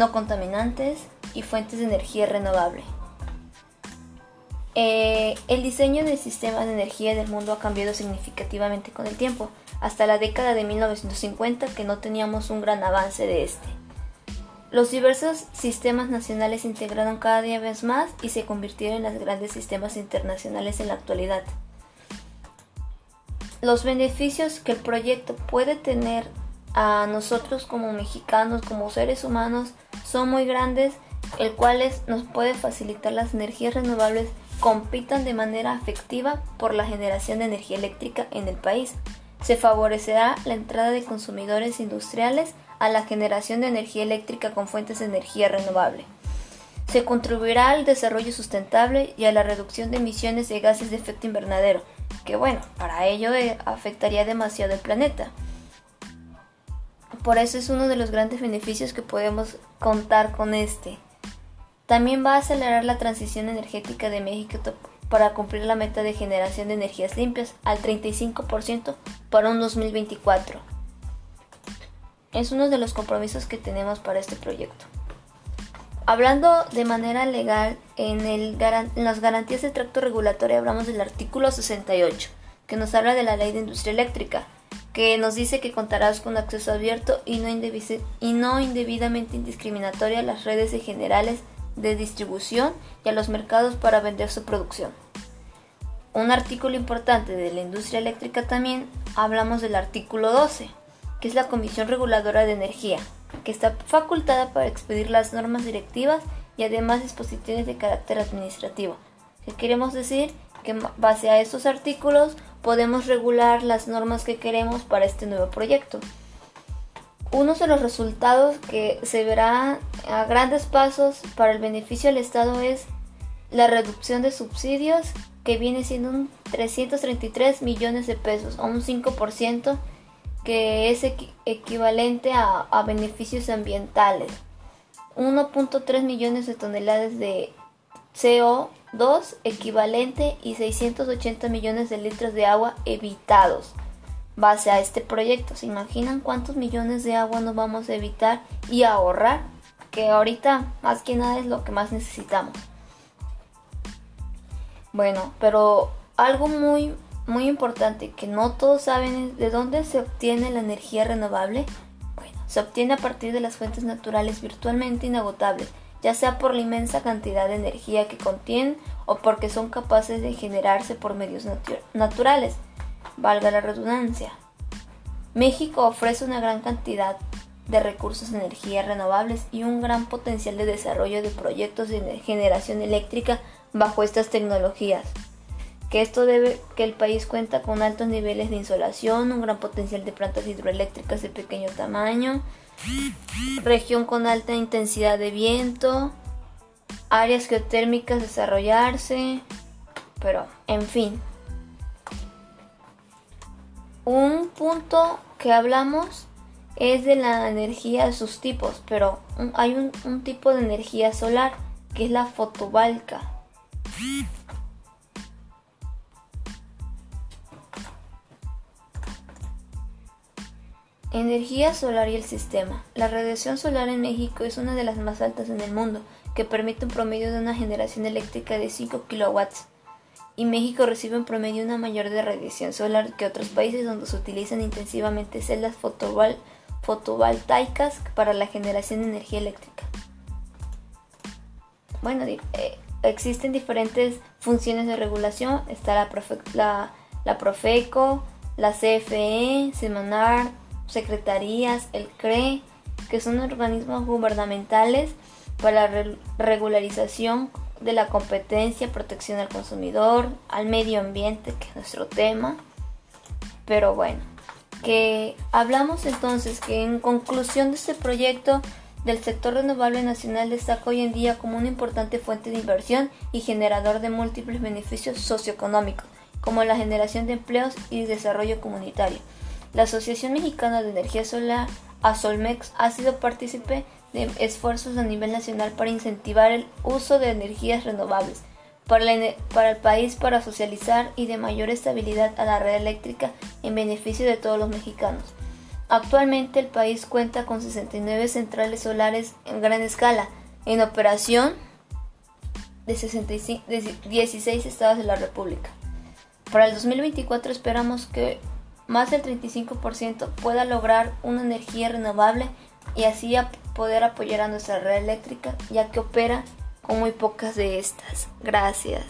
no contaminantes y fuentes de energía renovable. Eh, el diseño del sistema de energía del mundo ha cambiado significativamente con el tiempo, hasta la década de 1950 que no teníamos un gran avance de este. Los diversos sistemas nacionales se integraron cada día vez más y se convirtieron en los grandes sistemas internacionales en la actualidad. Los beneficios que el proyecto puede tener a nosotros como mexicanos, como seres humanos, son muy grandes, el cuales nos puede facilitar las energías renovables compitan de manera efectiva por la generación de energía eléctrica en el país. Se favorecerá la entrada de consumidores industriales a la generación de energía eléctrica con fuentes de energía renovable. Se contribuirá al desarrollo sustentable y a la reducción de emisiones de gases de efecto invernadero, que bueno, para ello eh, afectaría demasiado el planeta. Por eso es uno de los grandes beneficios que podemos contar con este. También va a acelerar la transición energética de México para cumplir la meta de generación de energías limpias al 35% para un 2024. Es uno de los compromisos que tenemos para este proyecto. Hablando de manera legal, en, las garantías de tracto regulatorio hablamos del artículo 68, que nos habla de la ley de industria eléctrica, que nos dice que contarás con acceso abierto y no, y no indebidamente indiscriminatorio a las redes de generales de distribución y a los mercados para vender su producción. Un artículo importante de la industria eléctrica también hablamos del artículo 12, que es la Comisión Reguladora de Energía, que está facultada para expedir las normas directivas y además disposiciones de carácter administrativo. ¿Qué queremos decir? Que base a estos artículos podemos regular las normas que queremos para este nuevo proyecto. Uno de los resultados que se verá a grandes pasos para el beneficio del Estado es la reducción de subsidios que viene siendo un 333 millones de pesos o un 5% que es equivalente a, a beneficios ambientales. 1.3 millones de toneladas de CO2 equivalente y 680 millones de litros de agua evitados base a este proyecto. ¿Se imaginan cuántos millones de agua nos vamos a evitar y ahorrar? Que ahorita más que nada es lo que más necesitamos. Bueno, pero algo muy muy importante que no todos saben de dónde se obtiene la energía renovable. Bueno, se obtiene a partir de las fuentes naturales virtualmente inagotables, ya sea por la inmensa cantidad de energía que contienen o porque son capaces de generarse por medios naturales valga la redundancia. México ofrece una gran cantidad de recursos de energía renovables y un gran potencial de desarrollo de proyectos de generación eléctrica bajo estas tecnologías. Que esto debe que el país cuenta con altos niveles de insolación, un gran potencial de plantas hidroeléctricas de pequeño tamaño, región con alta intensidad de viento, áreas geotérmicas desarrollarse, pero en fin, un punto que hablamos es de la energía, sus tipos, pero hay un, tipo de energía solar que es la fotovoltaica. Energía solar y el sistema. La radiación solar en México es una de las más altas en el mundo, que permite un promedio de una generación eléctrica de 5 kilowatts y México recibe en promedio una mayor de radiación solar que otros países donde se utilizan intensivamente celdas fotovoltaicas para la generación de energía eléctrica. Bueno, eh, existen diferentes funciones de regulación. Está la, la, Profeco, la CFE, Semanar, secretarías, el CRE, que son organismos gubernamentales para la regularización de la competencia, protección al consumidor, al medio ambiente, que es nuestro tema. Pero bueno, que hablamos entonces que en conclusión de este proyecto del sector renovable nacional destaca hoy en día como una importante fuente de inversión y generador de múltiples beneficios socioeconómicos, como la generación de empleos y desarrollo comunitario. La Asociación Mexicana de Energía Solar, ASOLMEX, ha sido partícipe de esfuerzos a nivel nacional para incentivar el uso de energías renovables para, el país para socializar y de mayor estabilidad a la red eléctrica en beneficio de todos los mexicanos. Actualmente el país cuenta con 69 centrales solares en gran escala, en operación de, 65, de 16 estados de la República. Para el 2024 esperamos que más del 35% pueda lograr una energía renovable y así poder apoyar a nuestra red eléctrica ya que opera con muy pocas de estas. Gracias.